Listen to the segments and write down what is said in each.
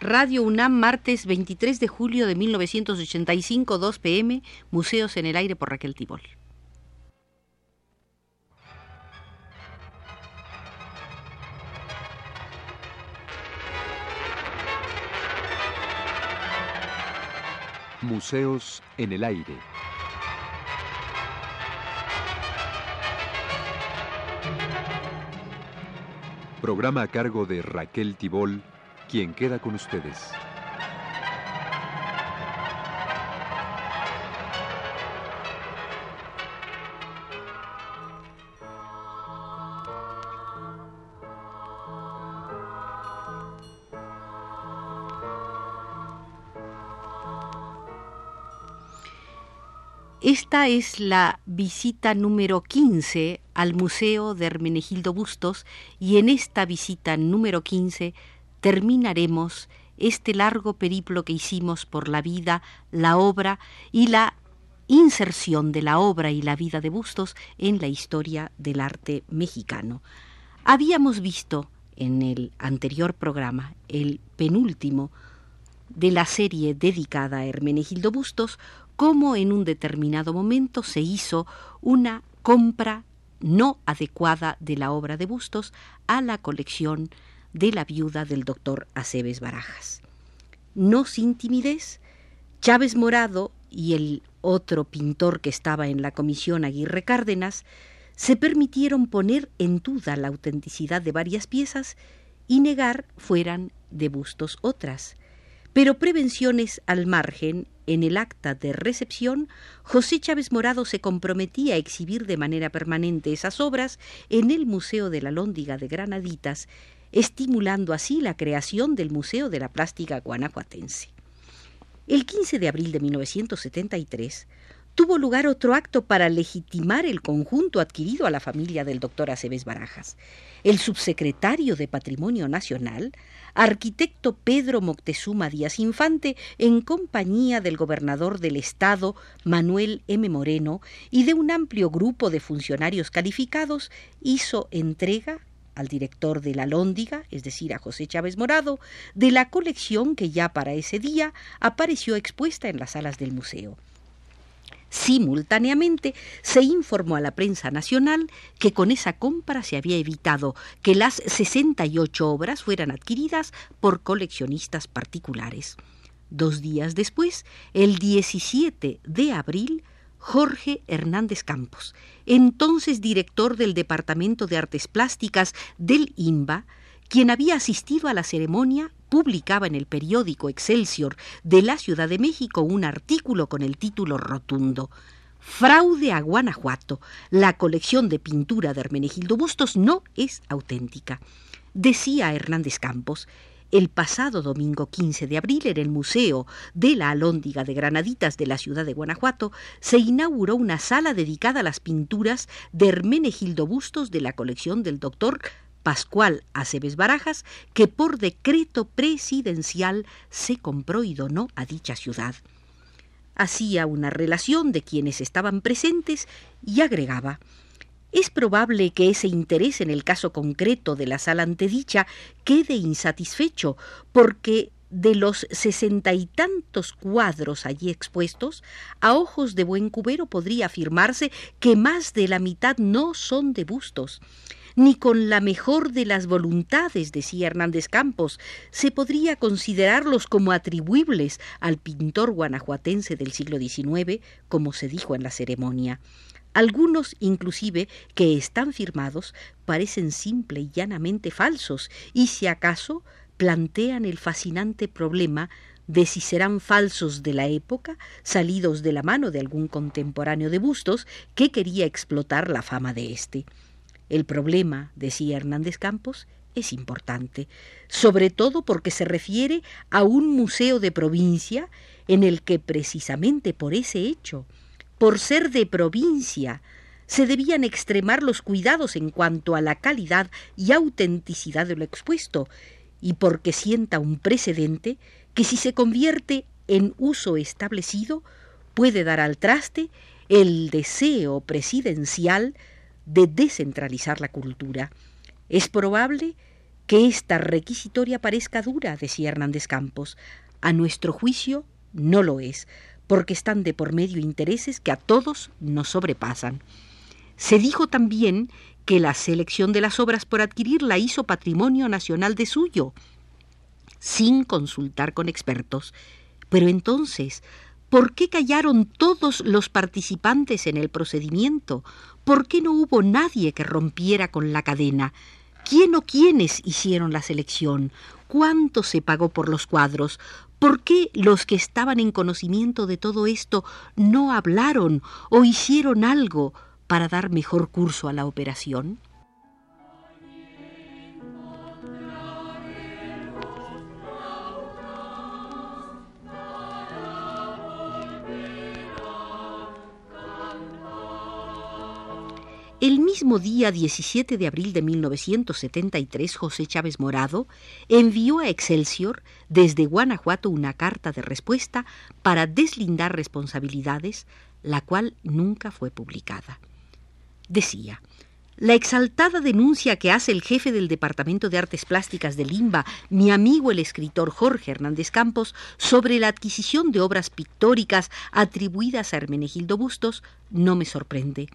Radio UNAM, martes 23 de julio de 1985, 2 pm, Museos en el Aire por Raquel Tibol. Museos en el Aire. Programa a cargo de Raquel Tibol, quien queda con ustedes. Esta es la visita número 15 al Museo de Hermenegildo Bustos y en esta visita número 15 terminaremos este largo periplo que hicimos por la vida, la obra y la inserción de la obra y la vida de Bustos en la historia del arte mexicano. Habíamos visto en el anterior programa, el penúltimo de la serie dedicada a Hermenegildo Bustos, cómo en un determinado momento se hizo una compra no adecuada de la obra de Bustos a la colección de la viuda del doctor Aceves Barajas. No sin timidez, Chávez Morado y el otro pintor que estaba en la comisión Aguirre Cárdenas se permitieron poner en duda la autenticidad de varias piezas y negar fueran de Bustos otras. Pero prevenciones al margen en el acta de recepción, José Chávez Morado se comprometía a exhibir de manera permanente esas obras en el Museo de la Lóndiga de Granaditas, estimulando así la creación del Museo de la Plástica Guanajuatense. El 15 de abril de 1973, tuvo lugar otro acto para legitimar el conjunto adquirido a la familia del doctor Aceves Barajas. El subsecretario de Patrimonio Nacional, arquitecto Pedro Moctezuma Díaz Infante, en compañía del gobernador del estado, Manuel M. Moreno, y de un amplio grupo de funcionarios calificados, hizo entrega al director de la Lóndiga, es decir, a José Chávez Morado, de la colección que ya para ese día apareció expuesta en las salas del museo. Simultáneamente se informó a la prensa nacional que con esa compra se había evitado que las 68 obras fueran adquiridas por coleccionistas particulares. Dos días después, el 17 de abril, Jorge Hernández Campos, entonces director del Departamento de Artes Plásticas del INBA, quien había asistido a la ceremonia, publicaba en el periódico Excelsior de la Ciudad de México un artículo con el título rotundo Fraude a Guanajuato. La colección de pintura de Hermenegildo Bustos no es auténtica. Decía Hernández Campos, el pasado domingo 15 de abril en el Museo de la Alhóndiga de Granaditas de la ciudad de Guanajuato se inauguró una sala dedicada a las pinturas de Hermenegildo Bustos de la colección del doctor Pascual Aceves Barajas, que por decreto presidencial se compró y donó a dicha ciudad. Hacía una relación de quienes estaban presentes y agregaba es probable que ese interés en el caso concreto de la sala antedicha quede insatisfecho, porque de los sesenta y tantos cuadros allí expuestos, a ojos de buen cubero podría afirmarse que más de la mitad no son de bustos ni con la mejor de las voluntades, decía Hernández Campos, se podría considerarlos como atribuibles al pintor guanajuatense del siglo XIX, como se dijo en la ceremonia. Algunos, inclusive, que están firmados, parecen simple y llanamente falsos, y si acaso plantean el fascinante problema de si serán falsos de la época, salidos de la mano de algún contemporáneo de Bustos que quería explotar la fama de éste. El problema, decía Hernández Campos, es importante, sobre todo porque se refiere a un museo de provincia en el que precisamente por ese hecho, por ser de provincia, se debían extremar los cuidados en cuanto a la calidad y autenticidad de lo expuesto, y porque sienta un precedente que si se convierte en uso establecido puede dar al traste el deseo presidencial de descentralizar la cultura. Es probable que esta requisitoria parezca dura, decía Hernández Campos. A nuestro juicio no lo es, porque están de por medio intereses que a todos nos sobrepasan. Se dijo también que la selección de las obras por adquirir la hizo patrimonio nacional de suyo, sin consultar con expertos. Pero entonces, ¿por qué callaron todos los participantes en el procedimiento? ¿Por qué no hubo nadie que rompiera con la cadena? ¿Quién o quiénes hicieron la selección? ¿Cuánto se pagó por los cuadros? ¿Por qué los que estaban en conocimiento de todo esto no hablaron o hicieron algo para dar mejor curso a la operación? El mismo día 17 de abril de 1973, José Chávez Morado envió a Excelsior desde Guanajuato una carta de respuesta para deslindar responsabilidades, la cual nunca fue publicada. Decía, la exaltada denuncia que hace el jefe del Departamento de Artes Plásticas de Limba, mi amigo el escritor Jorge Hernández Campos, sobre la adquisición de obras pictóricas atribuidas a Hermenegildo Bustos, no me sorprende.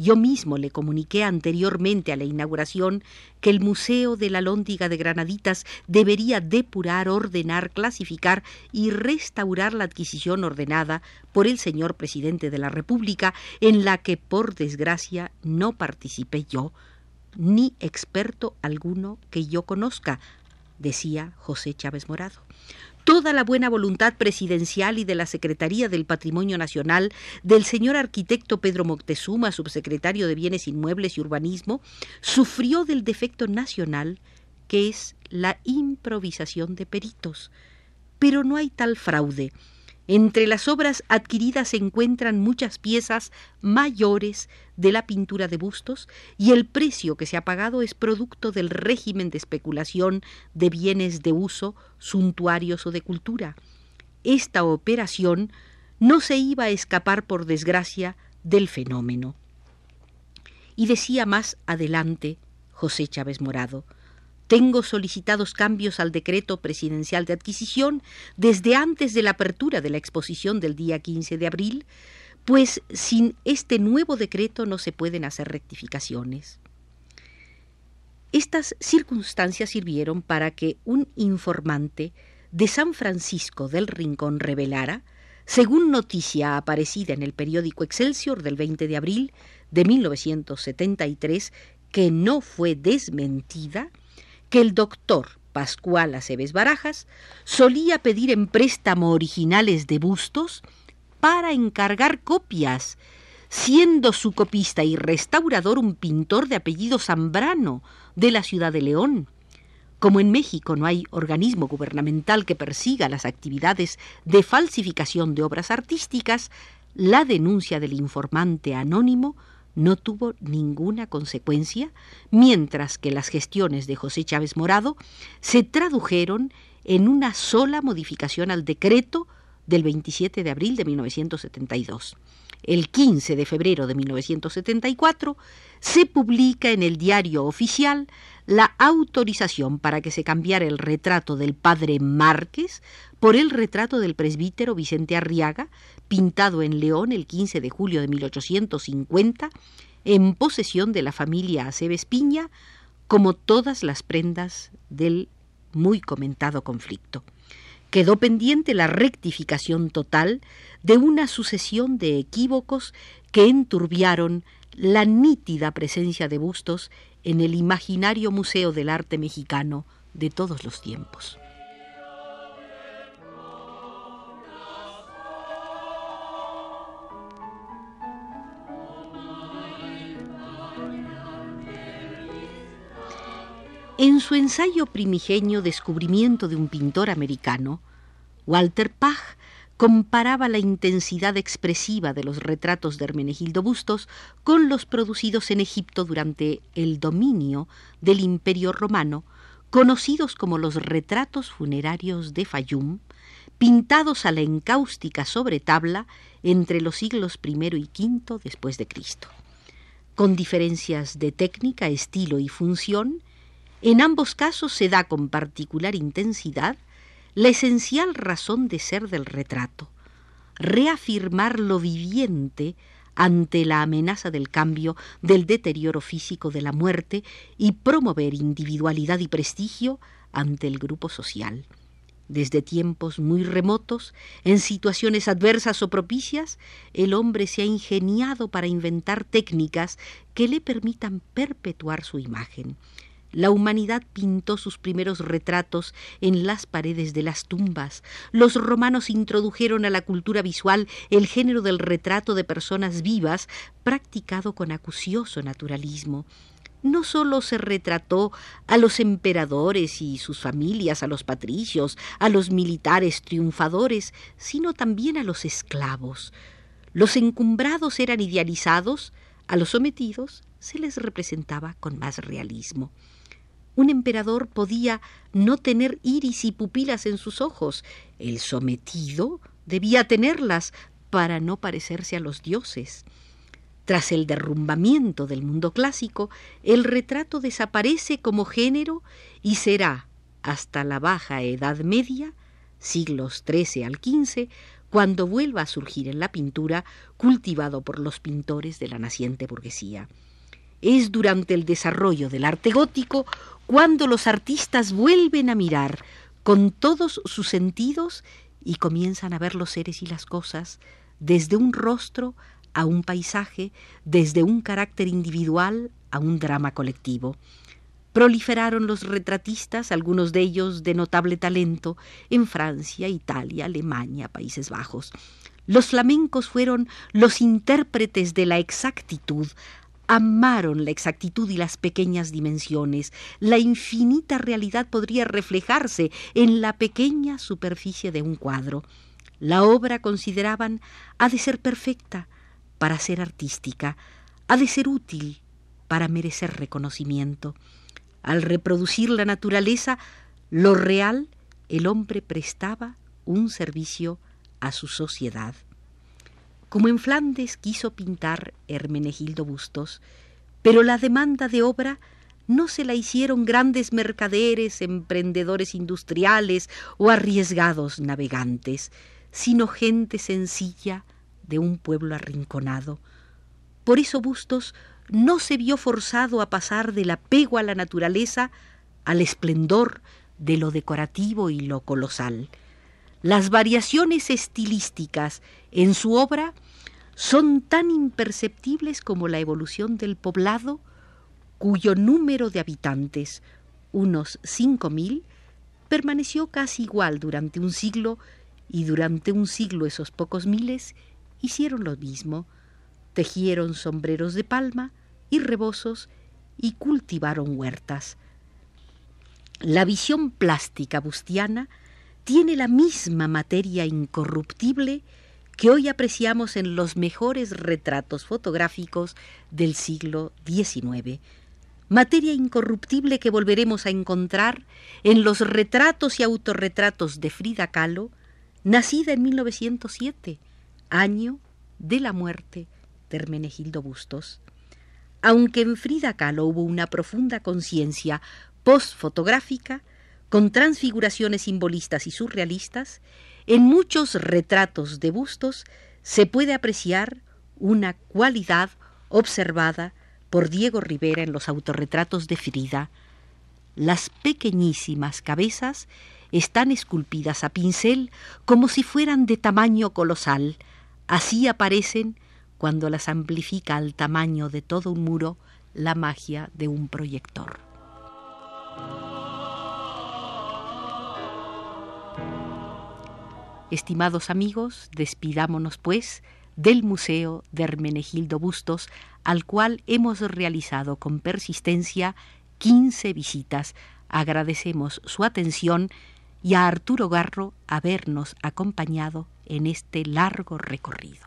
Yo mismo le comuniqué anteriormente a la inauguración que el Museo de la Lóndiga de Granaditas debería depurar, ordenar, clasificar y restaurar la adquisición ordenada por el señor presidente de la República, en la que, por desgracia, no participé yo, ni experto alguno que yo conozca, decía José Chávez Morado toda la buena voluntad presidencial y de la Secretaría del Patrimonio Nacional, del señor arquitecto Pedro Moctezuma, subsecretario de Bienes Inmuebles y Urbanismo, sufrió del defecto nacional que es la improvisación de peritos. Pero no hay tal fraude. Entre las obras adquiridas se encuentran muchas piezas mayores de la pintura de bustos y el precio que se ha pagado es producto del régimen de especulación de bienes de uso, suntuarios o de cultura. Esta operación no se iba a escapar por desgracia del fenómeno. Y decía más adelante José Chávez Morado, tengo solicitados cambios al decreto presidencial de adquisición desde antes de la apertura de la exposición del día 15 de abril, pues sin este nuevo decreto no se pueden hacer rectificaciones. Estas circunstancias sirvieron para que un informante de San Francisco del Rincón revelara, según noticia aparecida en el periódico Excelsior del 20 de abril de 1973, que no fue desmentida, que el doctor Pascual Aceves Barajas solía pedir en préstamo originales de bustos para encargar copias, siendo su copista y restaurador un pintor de apellido Zambrano, de la ciudad de León. Como en México no hay organismo gubernamental que persiga las actividades de falsificación de obras artísticas, la denuncia del informante anónimo no tuvo ninguna consecuencia, mientras que las gestiones de José Chávez Morado se tradujeron en una sola modificación al decreto del 27 de abril de 1972. El 15 de febrero de 1974 se publica en el diario oficial la autorización para que se cambiara el retrato del padre Márquez por el retrato del presbítero Vicente Arriaga, pintado en León el 15 de julio de 1850, en posesión de la familia Aceves Piña, como todas las prendas del muy comentado conflicto. Quedó pendiente la rectificación total de una sucesión de equívocos que enturbiaron la nítida presencia de bustos en el imaginario Museo del Arte Mexicano de todos los tiempos. En su ensayo primigenio Descubrimiento de un pintor americano, Walter Pach comparaba la intensidad expresiva de los retratos de Hermenegildo Bustos con los producidos en Egipto durante el dominio del Imperio Romano, conocidos como los retratos funerarios de Fayum, pintados a la encáustica sobre tabla entre los siglos I y V después de Cristo. Con diferencias de técnica, estilo y función, En ambos casos se da con particular intensidad la esencial razón de ser del retrato, reafirmar lo viviente ante la amenaza del cambio, del deterioro físico, de la muerte, y promover individualidad y prestigio ante el grupo social. Desde tiempos muy remotos, en situaciones adversas o propicias, el hombre se ha ingeniado para inventar técnicas que le permitan perpetuar su imagen. La humanidad pintó sus primeros retratos en las paredes de las tumbas. Los romanos introdujeron a la cultura visual el género del retrato de personas vivas, practicado con acucioso naturalismo. No sólo se retrató a los emperadores y sus familias, a los patricios, a los militares triunfadores, sino también a los esclavos. Los encumbrados eran idealizados, a los sometidos se les representaba con más realismo. Un emperador podía no tener iris y pupilas en sus ojos. El sometido debía tenerlas para no parecerse a los dioses. Tras el derrumbamiento del mundo clásico, el retrato desaparece como género y será, hasta la baja Edad Media, siglos XIII al XV, cuando vuelva a surgir en la pintura, cultivado por los pintores de la naciente burguesía. Es durante el desarrollo del arte gótico cuando los artistas vuelven a mirar con todos sus sentidos y comienzan a ver los seres y las cosas desde un rostro a un paisaje, desde un carácter individual a un drama colectivo. Proliferaron los retratistas, algunos de ellos de notable talento, en Francia, Italia, Alemania, Países Bajos. Los flamencos fueron los intérpretes de la exactitud, amaron la exactitud y las pequeñas dimensiones. La infinita realidad podría reflejarse en la pequeña superficie de un cuadro. La obra, consideraban, ha de ser perfecta para ser artística, ha de ser útil para merecer reconocimiento. Al reproducir la naturaleza, lo real, el hombre prestaba un servicio a su sociedad. Como en Flandes quiso pintar Hermenegildo Bustos, pero la demanda de obra no se la hicieron grandes mercaderes, emprendedores industriales o arriesgados navegantes, sino gente sencilla de un pueblo arrinconado. Por eso Bustos no se vio forzado a pasar del apego a la naturaleza al esplendor de lo decorativo y lo colosal. Las variaciones estilísticas en su obra son tan imperceptibles como la evolución del poblado, cuyo número de habitantes, unos cinco mil, permaneció casi igual durante un siglo, y durante un siglo esos pocos miles hicieron lo mismo, tejieron sombreros de palma y rebozos y cultivaron huertas. La visión plástica bustiana tiene la misma materia incorruptible que hoy apreciamos en los mejores retratos fotográficos del siglo XIX, materia incorruptible que volveremos a encontrar en los retratos y autorretratos de Frida Kahlo, nacida en 1907, año de la muerte de Hermenegildo Bustos. Aunque en Frida Kahlo hubo una profunda conciencia postfotográfica, con transfiguraciones simbolistas y surrealistas, en muchos retratos de bustos se puede apreciar una cualidad observada por Diego Rivera en los autorretratos de Frida. Las pequeñísimas cabezas están esculpidas a pincel como si fueran de tamaño colosal. Así aparecen cuando las amplifica al tamaño de todo un muro la magia de un proyector. Estimados amigos, despidámonos pues del Museo de Hermenegildo Bustos, al cual hemos realizado con persistencia 15 visitas. Agradecemos su atención y a Arturo Garro habernos acompañado en este largo recorrido.